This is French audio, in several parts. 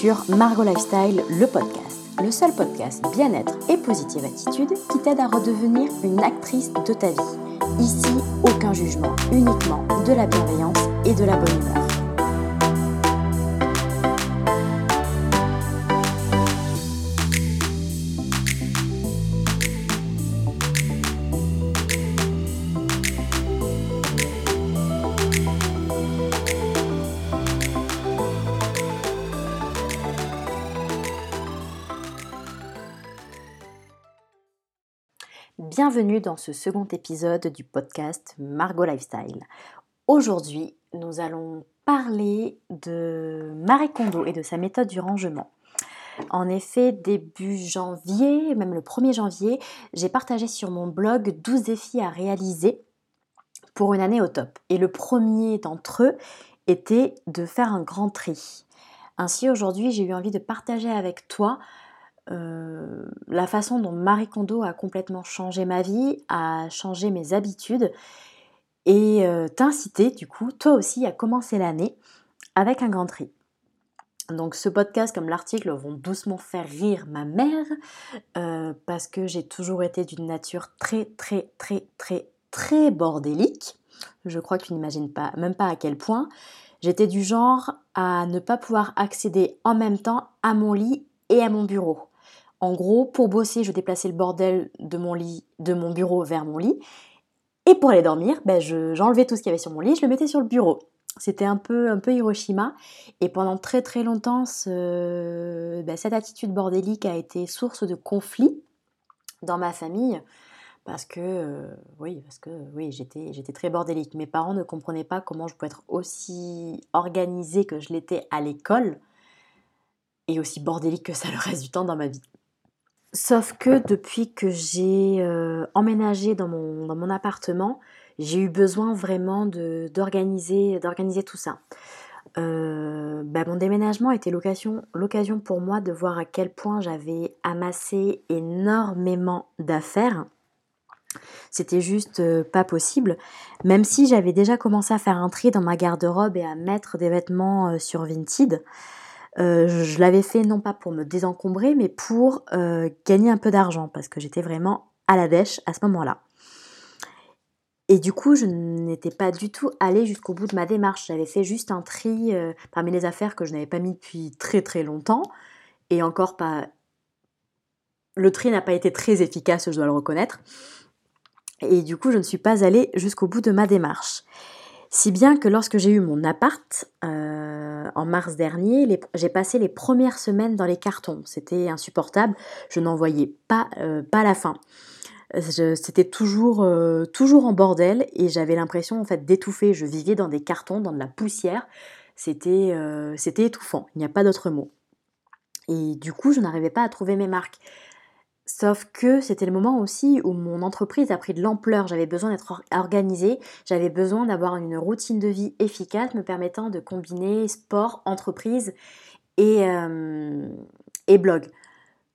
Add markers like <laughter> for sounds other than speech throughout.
Sur Margot Lifestyle, le podcast, le seul podcast bien-être et positive attitude qui t'aide à redevenir une actrice de ta vie. Ici, aucun jugement, uniquement de la bienveillance et de la bonne humeur. Bienvenue dans ce second épisode du podcast Margot Lifestyle. Aujourd'hui, nous allons parler de Marie Kondo et de sa méthode du rangement. En effet, début janvier, même le 1er janvier, j'ai partagé sur mon blog 12 défis à réaliser pour une année au top. Et le premier d'entre eux était de faire un grand tri. Ainsi, aujourd'hui, j'ai eu envie de partager avec toi euh, la façon dont Marie Kondo a complètement changé ma vie, a changé mes habitudes et euh, t'inciter du coup, toi aussi, à commencer l'année avec un grand tri. Donc ce podcast comme l'article vont doucement faire rire ma mère euh, parce que j'ai toujours été d'une nature très très très très très bordélique. Je crois que tu n'imagines pas, même pas à quel point. J'étais du genre à ne pas pouvoir accéder en même temps à mon lit et à mon bureau. En gros, pour bosser, je déplaçais le bordel de mon lit, de mon bureau vers mon lit. Et pour aller dormir, ben, j'enlevais tout ce qu'il y avait sur mon lit, je le mettais sur le bureau. C'était un peu, un peu Hiroshima. Et pendant très très longtemps, ben, cette attitude bordélique a été source de conflits dans ma famille. Parce que, euh, oui, parce que oui, j'étais, j'étais très bordélique. Mes parents ne comprenaient pas comment je pouvais être aussi organisée que je l'étais à l'école et aussi bordélique que ça le reste du temps dans ma vie. Sauf que depuis que j'ai euh, emménagé dans mon, appartement, j'ai eu besoin vraiment d'organiser tout ça. Euh, bah, mon déménagement était l'occasion pour moi de voir à quel point j'avais amassé énormément d'affaires. C'était juste euh, pas possible, même si j'avais déjà commencé à faire un tri dans ma garde-robe et à mettre des vêtements sur Vinted. Euh, je l'avais fait non pas pour me désencombrer, mais pour euh, gagner un peu d'argent, parce que j'étais vraiment à la dèche à ce moment-là. Et du coup, je n'étais pas du tout allée jusqu'au bout de ma démarche. J'avais fait juste un tri euh, parmi les affaires que je n'avais pas mis depuis très très longtemps. Et encore pas... Le tri n'a pas été très efficace, je dois le reconnaître. Et du coup, je ne suis pas allée jusqu'au bout de ma démarche. Si bien que lorsque j'ai eu mon appart en mars dernier, j'ai passé les premières semaines dans les cartons. C'était insupportable. Je n'en voyais pas, euh, pas la fin. C'était toujours, euh, toujours en bordel et j'avais l'impression en fait d'étouffer. Je vivais dans des cartons, dans de la poussière. C'était c'était étouffant. Il n'y a pas d'autre mot. Et du coup, je n'arrivais pas à trouver mes marques. Sauf que c'était le moment aussi où mon entreprise a pris de l'ampleur, j'avais besoin d'être organisée, j'avais besoin d'avoir une routine de vie efficace me permettant de combiner sport, entreprise et, euh, blog.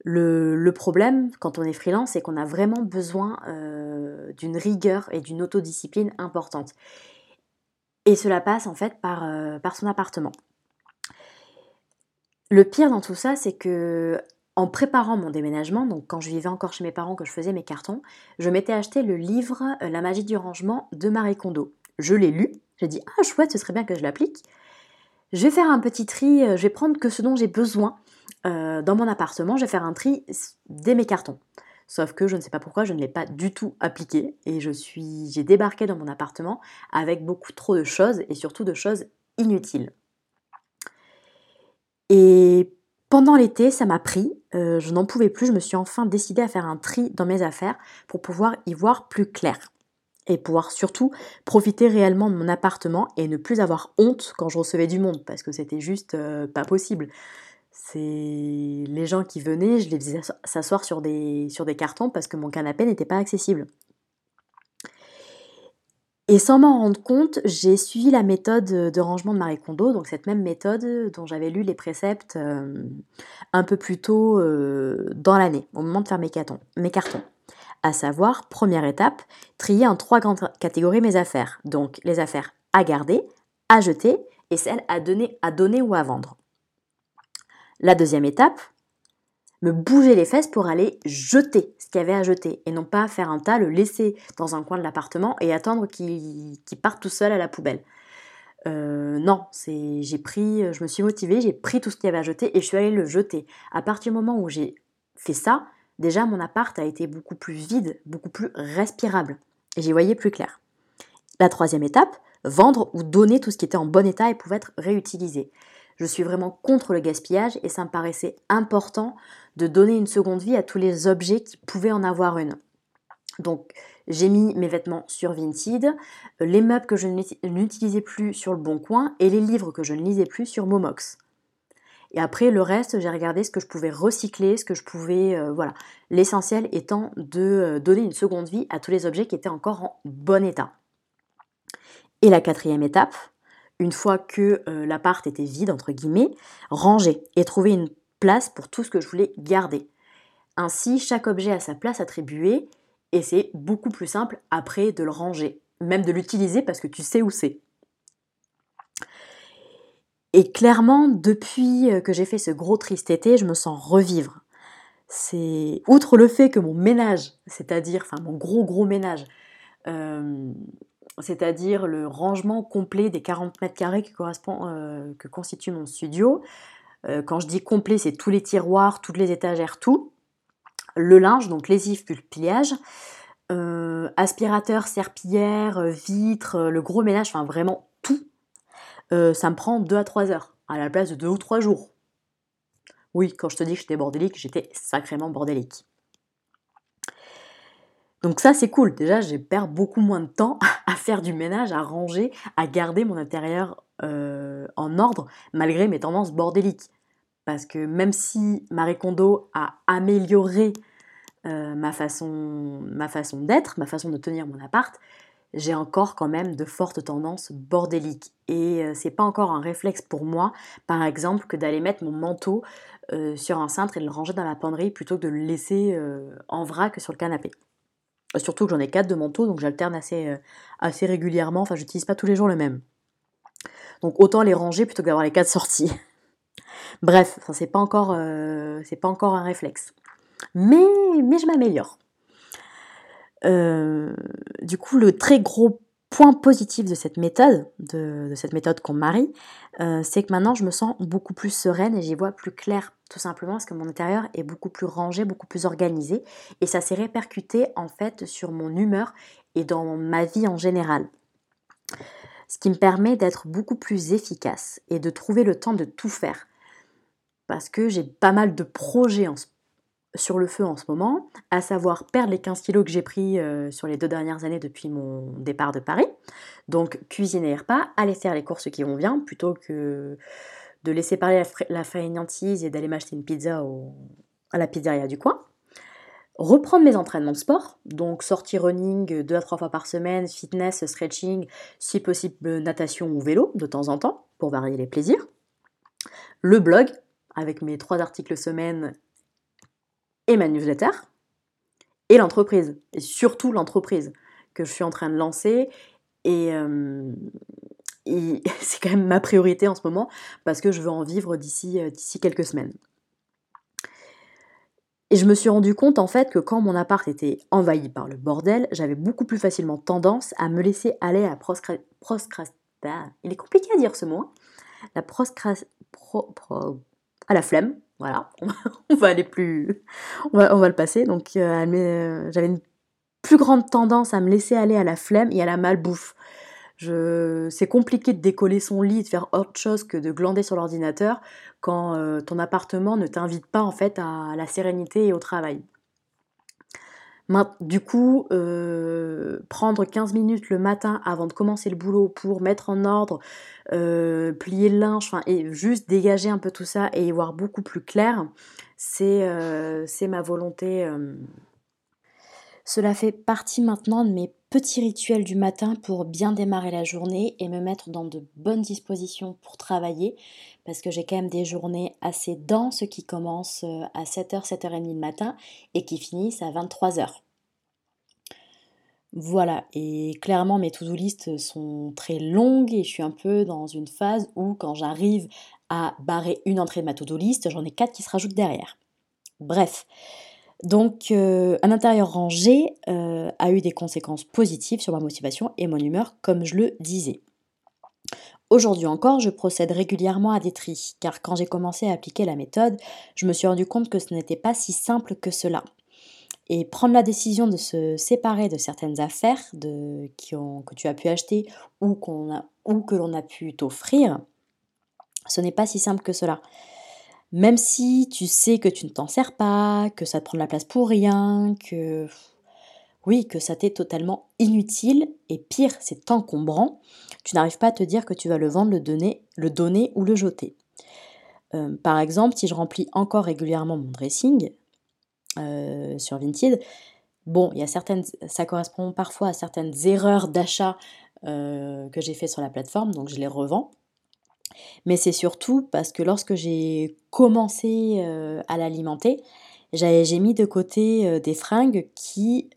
Le, problème quand on est freelance, c'est qu'on a vraiment besoin euh, d'une rigueur et d'une autodiscipline importante. Et cela passe en fait par, euh, par son appartement. Le pire dans tout ça, c'est que en préparant mon déménagement, donc quand je vivais encore chez mes parents, que je faisais mes cartons, je m'étais acheté le livre euh, La magie du rangement de Marie Kondo. Je l'ai lu, j'ai dit ah chouette, ce serait bien que je l'applique. Je vais faire un petit tri, euh, je vais prendre que ce dont j'ai besoin euh, dans mon appartement, je vais faire un tri dès mes cartons. Sauf que je ne sais pas pourquoi je ne l'ai pas du tout appliqué et je suis, j'ai débarqué dans mon appartement avec beaucoup trop de choses et surtout de choses inutiles. Et pendant l'été, ça m'a pris, euh, je n'en pouvais plus, je me suis enfin décidée à faire un tri dans mes affaires pour pouvoir y voir plus clair et pouvoir surtout profiter réellement de mon appartement et ne plus avoir honte quand je recevais du monde parce que c'était juste euh, pas possible. C'est les gens qui venaient, je les faisais s'asseoir sur des, sur des cartons parce que mon canapé n'était pas accessible. Et sans m'en rendre compte, j'ai suivi la méthode de rangement de Marie Kondo, donc cette même méthode dont j'avais lu les préceptes euh, un peu plus tôt euh, dans l'année, au moment de faire mes cartons, mes cartons. À savoir, première étape, trier en trois grandes catégories mes affaires. Donc les affaires à garder, à jeter et celles à donner, à donner ou à vendre. La deuxième étape, me bouger les fesses pour aller jeter ce qu'il y avait à jeter et non pas faire un tas, le laisser dans un coin de l'appartement et attendre qu'il parte tout seul à la poubelle. Euh, non, j'ai pris, je me suis motivée, j'ai pris tout ce qu'il y avait à jeter et je suis allée le jeter. À partir du moment où j'ai fait ça, déjà mon appart a été beaucoup plus vide, beaucoup plus respirable et j'y voyais plus clair. La troisième étape, vendre ou donner tout ce qui était en bon état et pouvait être réutilisé. Je suis vraiment contre le gaspillage et ça me paraissait important de donner une seconde vie à tous les objets qui pouvaient en avoir une. Donc j'ai mis mes vêtements sur Vinted, les meubles que je n'utilisais plus sur le Bon Coin et les livres que je ne lisais plus sur Momox. Et après le reste, j'ai regardé ce que je pouvais recycler, ce que je pouvais euh, voilà, l'essentiel étant de euh, donner une seconde vie à tous les objets qui étaient encore en bon état. Et la quatrième étape, une fois que euh, l'appart était vide, entre guillemets, ranger et trouver une place pour tout ce que je voulais garder. Ainsi, chaque objet a sa place attribuée et c'est beaucoup plus simple après de le ranger, même de l'utiliser parce que tu sais où c'est. Et clairement, depuis euh, que j'ai fait ce gros triste été, je me sens revivre. C'est outre le fait que mon ménage, c'est-à-dire, enfin mon gros gros ménage, euh, c'est-à-dire le rangement complet des 40 mètres carrés qui correspond, euh, que constitue mon studio. quand je dis complet, c'est tous les tiroirs, toutes les étagères, tout le linge, donc lessive puis pliage, euh, aspirateur, serpillière, euh, vitre, euh, le gros ménage, enfin vraiment tout, ça me prend 2 à 3 heures, à la place de 2 ou 3 jours. Oui, quand je te dis que j'étais bordélique, j'étais sacrément bordélique. Donc ça c'est cool, déjà j'ai perds beaucoup moins de temps <laughs> à faire du ménage, à ranger, à garder mon intérieur en ordre, malgré mes tendances bordéliques. Parce que même si Marie Kondo a amélioré euh, ma façon, d'être, ma façon de tenir mon appart, j'ai encore quand même de fortes tendances bordéliques. Et euh, c'est pas encore un réflexe pour moi, par exemple, que d'aller mettre mon manteau euh, sur un cintre et le ranger dans la penderie plutôt que de le laisser en vrac sur le canapé. Surtout que j'en ai quatre de manteaux, donc j'alterne assez, assez régulièrement. Enfin, j'utilise pas tous les jours le même. Donc autant les ranger plutôt que d'avoir les quatre sorties. <laughs> Bref, c'est pas encore, euh, c'est pas encore un réflexe. Mais, mais je m'améliore. Euh, du coup, le très gros point positif de cette méthode, de, cette méthode qu'on marie, euh, c'est que maintenant je me sens beaucoup plus sereine et j'y vois plus clair, tout simplement parce que mon intérieur est beaucoup plus rangé, beaucoup plus organisé, et ça s'est répercuté en fait sur mon humeur et dans ma vie en général. Ce qui me permet d'être beaucoup plus efficace et de trouver le temps de tout faire parce que j'ai pas mal de projets sur le feu en ce moment, à savoir perdre les 15 kilos que j'ai pris euh, sur les deux dernières années depuis mon départ de Paris. Donc cuisiner et repas, aller faire les courses qui vont bien, plutôt que de laisser parler la, fainéantise et d'aller m'acheter une pizza à la pizzeria du coin. Reprendre mes entraînements de sport, donc sortie running deux à trois fois par semaine, fitness, stretching, si possible natation ou vélo de temps en temps, pour varier les plaisirs. Le blog, avec mes trois articles semaine et ma newsletter, et l'entreprise, et surtout l'entreprise que je suis en train de lancer. Et, euh, <laughs> c'est quand même ma priorité en ce moment parce que je veux en vivre d'ici, euh, d'ici quelques semaines. Et je me suis rendu compte en fait que quand mon appart était envahi par le bordel, j'avais beaucoup plus facilement tendance à me laisser aller à proscrast... Il est compliqué à dire ce mot. Hein. La à la flemme. Voilà, <laughs> on va aller plus, on va, le passer. Donc, euh, euh, j'avais une plus grande tendance à me laisser aller à la flemme et à la malbouffe. Je... C'est compliqué de décoller son lit, de faire autre chose que de glander sur l'ordinateur quand euh, ton appartement ne t'invite pas en fait à la sérénité et au travail. Du coup, euh, prendre 15 minutes le matin avant de commencer le boulot pour mettre en ordre, euh, plier le linge, et juste dégager un peu tout ça et y voir beaucoup plus clair, c'est euh, ma volonté. Cela fait partie maintenant de mes petits rituels du matin pour bien démarrer la journée et me mettre dans de bonnes dispositions pour travailler, parce que j'ai quand même des journées assez denses qui commencent euh, à 7h, 7h30 le matin et qui finissent à 23h. Voilà, et clairement mes to-do list sont très longues et je suis un peu dans une phase où quand j'arrive à barrer une entrée de ma to-do list, j'en ai quatre qui se rajoutent derrière. Bref, donc euh, un intérieur rangé euh, a eu des conséquences positives sur ma motivation et mon humeur, comme je le disais. Aujourd'hui encore, je procède régulièrement à des tris, car quand j'ai commencé à appliquer la méthode, je me suis rendu compte que ce n'était pas si simple que cela. Et prendre la décision de se séparer de certaines affaires que tu as pu acheter ou que l'on a pu t'offrir, ce n'est pas si simple que cela. Même si tu sais que tu ne t'en sers pas, que ça te prend de la place pour rien, que oui, que ça t'est totalement inutile, et pire, c'est encombrant, tu n'arrives pas à te dire que tu vas le vendre, le donner, le donner ou le jeter. Euh, par exemple, si je remplis encore régulièrement mon dressing euh, sur Vinted, bon, il y certaines, ça correspond parfois à certaines erreurs d'achat euh, que j'ai fait sur la plateforme, donc je les revends. Mais c'est surtout parce que lorsque j'ai commencé à l'alimenter, j'ai mis de côté des fringues qui,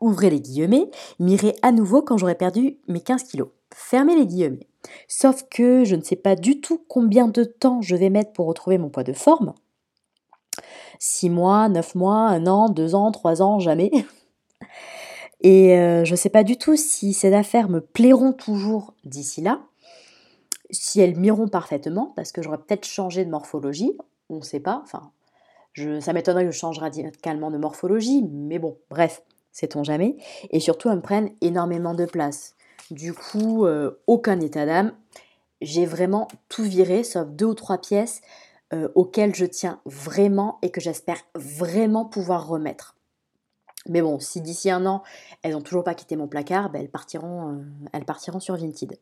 ouvrez les guillemets, m'iraient à nouveau quand j'aurais perdu mes 15 kilos. Fermez les guillemets. Sauf que je ne sais pas du tout combien de temps je vais mettre pour retrouver mon poids de forme. 6 mois, 9 mois, 1 an, 2 ans, 3 ans, jamais. <laughs> Et euh, je ne sais pas du tout si ces affaires me plairont toujours d'ici là, si elles m'iront parfaitement, parce que j'aurais peut-être changé de morphologie, on ne sait pas, enfin, ça m'étonnerait que je change radicalement de morphologie, mais bon, bref, sait-on jamais. Et surtout, elles me prennent énormément de place. Du coup, euh, aucun état d'âme. J'ai vraiment tout viré, sauf deux ou trois pièces euh, auxquelles je tiens vraiment et que j'espère vraiment pouvoir remettre. Mais bon, si d'ici un an, elles n'ont toujours pas quitté mon placard, ben, elles, partiront, euh, elles partiront sur Vinted.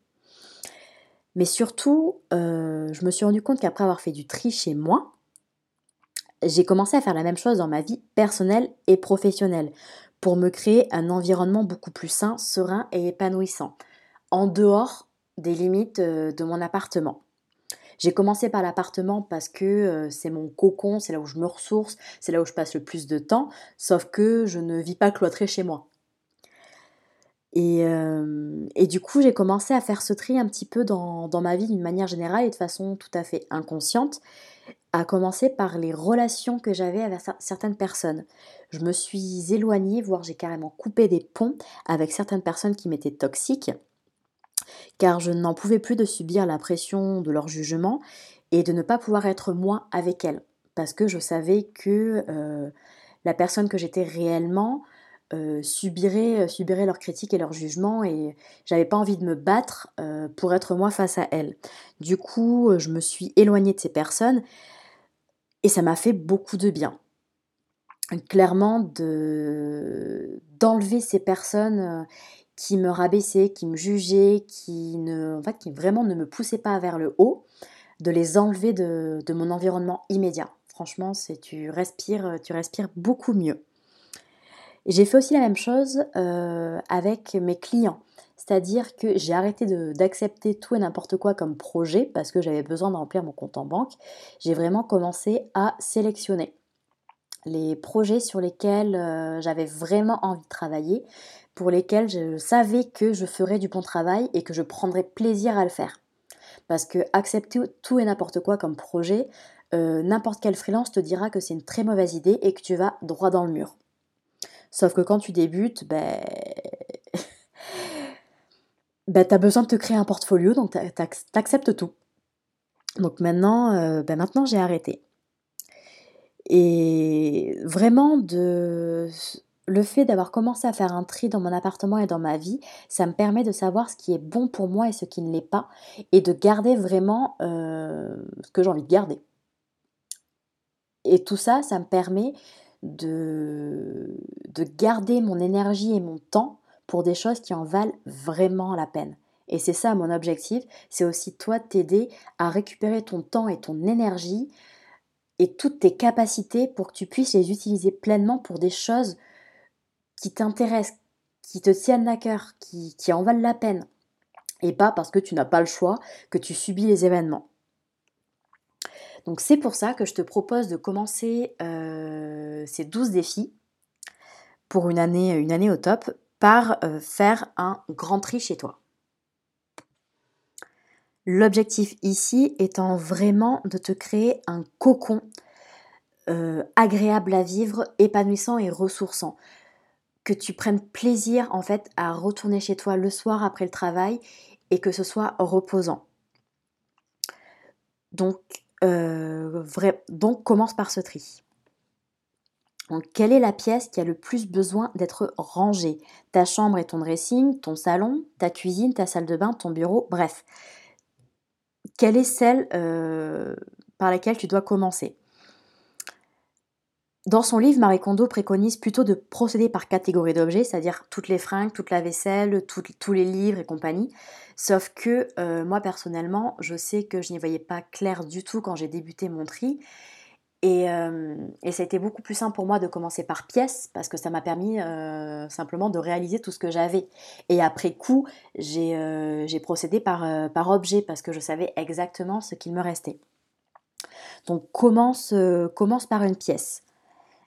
Mais surtout, je me suis rendu compte qu'après avoir fait du tri chez moi, j'ai commencé à faire la même chose dans ma vie personnelle et professionnelle pour me créer un environnement beaucoup plus sain, serein et épanouissant, en dehors des limites euh, de mon appartement. J'ai commencé par l'appartement parce que euh, c'est mon cocon, c'est là où je me ressource, c'est là où je passe le plus de temps, sauf que je ne vis pas cloîtrée chez moi. Et, euh, et du coup, j'ai commencé à faire ce tri un petit peu dans, dans ma vie d'une manière générale et de façon tout à fait inconsciente à commencer par les relations que j'avais avec certaines personnes. Je me suis éloignée, voire j'ai carrément coupé des ponts avec certaines personnes qui m'étaient toxiques, car je n'en pouvais plus de subir la pression de leur jugement et de ne pas pouvoir être moi avec elles, parce que je savais que euh, la personne que j'étais réellement euh, subirait, euh, leurs critiques et leurs jugements et j'avais pas envie de me battre pour être moi face à elles. Du coup, je me suis éloignée de ces personnes et ça m'a fait beaucoup de bien. Clairement, de, d'enlever ces personnes euh, qui me rabaissaient, qui me jugeaient, qui, vraiment ne me poussaient pas vers le haut, de les enlever de, mon environnement immédiat. Franchement, tu respires, tu respires beaucoup mieux. J'ai fait aussi la même chose euh, avec mes clients. C'est-à-dire que j'ai arrêté d'accepter tout et n'importe quoi comme projet parce que j'avais besoin de remplir mon compte en banque. J'ai vraiment commencé à sélectionner les projets sur lesquels euh, j'avais vraiment envie de travailler, pour lesquels je savais que je ferais du bon travail et que je prendrais plaisir à le faire. Parce que accepter tout et n'importe quoi comme projet, euh, n'importe quel freelance te dira que c'est une très mauvaise idée et que tu vas droit dans le mur. Sauf que quand tu débutes, ben, bah, tu as besoin de te créer un portfolio, donc tu acceptes tout. Donc maintenant, euh, bah, maintenant j'ai arrêté. Et vraiment, de... le fait d'avoir commencé à faire un tri dans mon appartement et dans ma vie, ça me permet de savoir ce qui est bon pour moi et ce qui ne l'est pas, et de garder vraiment euh, ce que j'ai envie de garder. Et tout ça, ça me permet de, de garder mon énergie et mon temps pour des choses qui en valent vraiment la peine. Et c'est ça mon objectif, c'est aussi toi t'aider à récupérer ton temps et ton énergie et toutes tes capacités pour que tu puisses les utiliser pleinement pour des choses qui t'intéressent, qui te tiennent à cœur, qui, en valent la peine. Et pas parce que tu n'as pas le choix, que tu subis les événements. Donc c'est pour ça que je te propose de commencer euh, ces 12 défis pour une année, une année au top par euh, faire un grand tri chez toi. L'objectif ici étant vraiment de te créer un cocon euh, agréable à vivre, épanouissant et ressourçant. Que tu prennes plaisir en fait à retourner chez toi le soir après le travail et que ce soit reposant. Donc, euh, donc commence par ce tri. Donc, quelle est la pièce qui a le plus besoin d'être rangée? Ta chambre et ton dressing, ton salon, ta cuisine, ta salle de bain, ton bureau, bref. Quelle est celle euh, par laquelle tu dois commencer? Dans son livre, Marie Kondo préconise plutôt de procéder par catégorie d'objets, c'est-à-dire toutes les fringues, toute la vaisselle, tous les livres et compagnie. Sauf que euh, moi personnellement, je sais que je n'y voyais pas clair du tout quand j'ai débuté mon tri. Et, euh, et, ça a été beaucoup plus simple pour moi de commencer par pièces parce que ça m'a permis euh, simplement de réaliser tout ce que j'avais. Et après coup, j'ai procédé par, objet parce que je savais exactement ce qu'il me restait. Donc commence, par une pièce.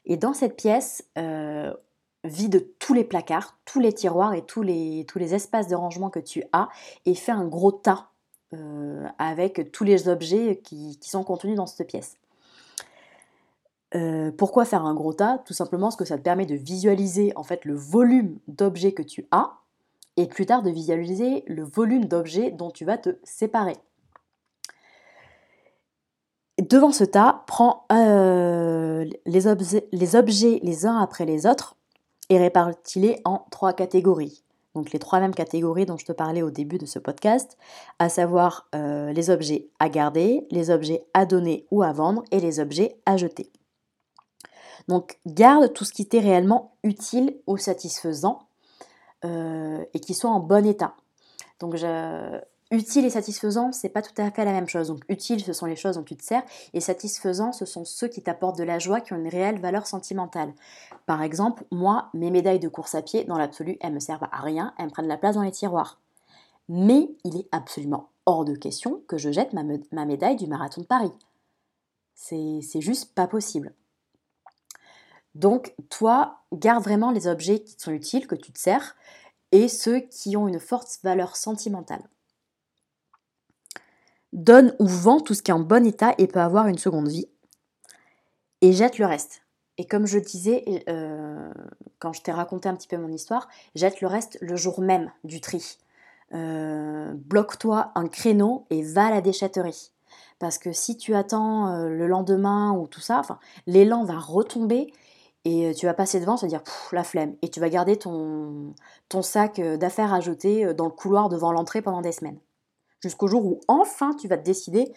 Et dans cette pièce, euh, vide tous les placards, tous les tiroirs et tous les, tous les espaces de rangement que tu as et fais un gros tas euh, avec tous les objets qui, sont contenus dans cette pièce. Euh, pourquoi faire un gros tas? Tout simplement parce que ça te permet de visualiser en fait le volume d'objets que tu as et plus tard de visualiser le volume d'objets dont tu vas te séparer. Devant ce tas, prends euh, les, objets, les, uns après les autres et répartis-les en trois catégories. Donc les trois mêmes catégories dont je te parlais au début de ce podcast, à savoir euh, les objets à garder, les objets à donner ou à vendre et les objets à jeter. Donc garde tout ce qui t'est réellement utile ou satisfaisant euh, et qui soit en bon état. Donc Utile et satisfaisant, c'est pas tout à fait la même chose. Donc utile, ce sont les choses dont tu te sers, et satisfaisant, ce sont ceux qui t'apportent de la joie, qui ont une réelle valeur sentimentale. Par exemple, moi, mes médailles de course à pied, dans l'absolu, elles me servent à rien, elles me prennent la place dans les tiroirs. Mais il est absolument hors de question que je jette ma, ma médaille du marathon de Paris. C'est juste pas possible. Donc, toi, garde vraiment les objets qui te sont utiles, que tu te sers, et ceux qui ont une forte valeur sentimentale. Donne ou vend tout ce qui est en bon état et peut avoir une seconde vie. Et jette le reste. Et comme je disais, euh, quand je t'ai raconté un petit peu mon histoire, jette le reste le jour même du tri. Euh, bloque-toi un créneau et va à la déchetterie. Parce que si tu attends euh, le lendemain ou tout ça, l'élan va retomber et tu vas passer devant, se dire la flemme. Et tu vas garder ton, sac d'affaires à jeter dans le couloir devant l'entrée pendant des semaines jusqu'au jour où enfin tu vas te décider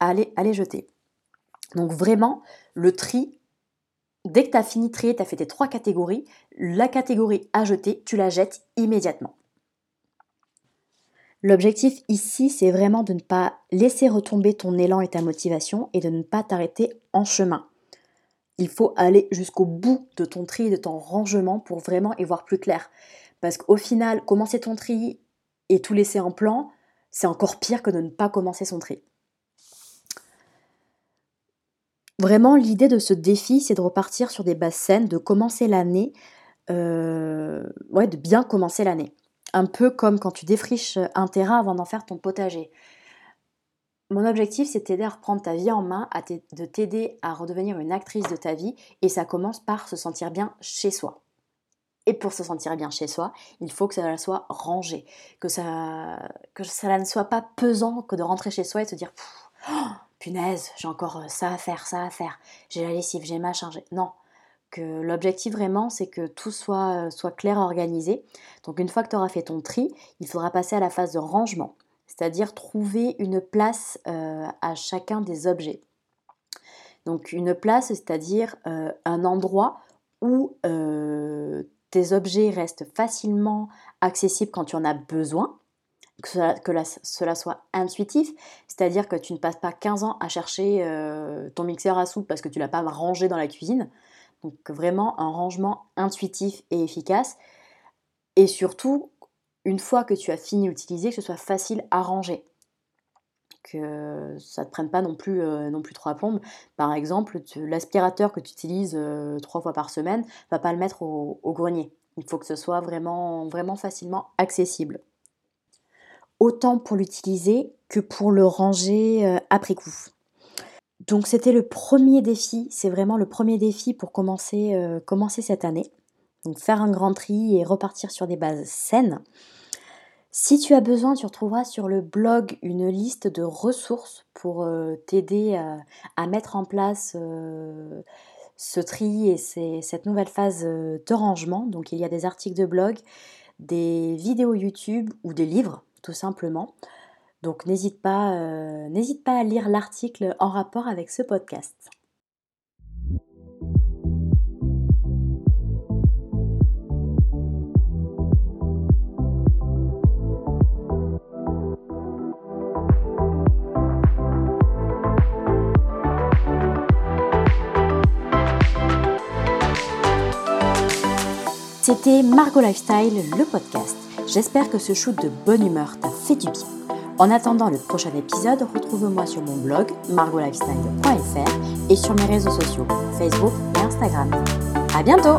à aller, les jeter. Donc vraiment, le tri, dès que tu as fini de trier, tu as fait tes trois catégories, la catégorie à jeter, tu la jettes immédiatement. L'objectif ici, c'est vraiment de ne pas laisser retomber ton élan et ta motivation et de ne pas t'arrêter en chemin. Il faut aller jusqu'au bout de ton tri, de ton rangement pour vraiment y voir plus clair. Parce qu'au final, commencer ton tri et tout laisser en plan, c'est encore pire que de ne pas commencer son tri. Vraiment, l'idée de ce défi, c'est de repartir sur des bases saines, de commencer l'année, euh, ouais, de bien commencer l'année. Un peu comme quand tu défriches un terrain avant d'en faire ton potager. Mon objectif, c'est t'aider à reprendre ta vie en main, de t'aider à redevenir une actrice de ta vie, et ça commence par se sentir bien chez soi. Et pour se sentir bien chez soi, il faut que ça soit rangé, que ça, que ça ne soit pas pesant que de rentrer chez soi et de se dire oh, punaise, j'ai encore euh, ça à faire, ça à faire, j'ai la lessive, j'ai ma charge. Non, que l'objectif vraiment, c'est que tout soit, euh, soit clair, organisé. Donc une fois que tu auras fait ton tri, il faudra passer à la phase de rangement, c'est-à-dire trouver une place euh, à chacun des objets. Donc une place, c'est-à-dire un endroit où tes objets restent facilement accessibles quand tu en as besoin, que cela, soit intuitif, c'est-à-dire que tu ne passes pas 15 ans à chercher euh, ton mixeur à soupe parce que tu l'as pas rangé dans la cuisine. Donc vraiment un rangement intuitif et efficace. Et surtout, une fois que tu as fini d'utiliser, que ce soit facile à ranger. Que ça ne te prenne pas non plus, euh, non plus trois plombes. Par exemple, l'aspirateur que tu utilises euh, trois fois par semaine, va pas le mettre au, grenier. Il faut que ce soit vraiment, facilement accessible. Autant pour l'utiliser que pour le ranger euh, après coup. Donc c'était le premier défi, c'est vraiment le premier défi pour commencer cette année. Donc faire un grand tri et repartir sur des bases saines. Si tu as besoin, tu retrouveras sur le blog une liste de ressources pour euh, t'aider à, mettre en place ce tri et cette nouvelle phase de rangement. Donc il y a des articles de blog, des vidéos YouTube ou des livres tout simplement. Donc euh, n'hésite pas à lire l'article en rapport avec ce podcast. C'était Margot Lifestyle, le podcast. J'espère que ce shoot de bonne humeur t'a fait du bien. En attendant le prochain épisode, retrouve-moi sur mon blog margolifestyle.fr et sur mes réseaux sociaux Facebook et Instagram. À bientôt!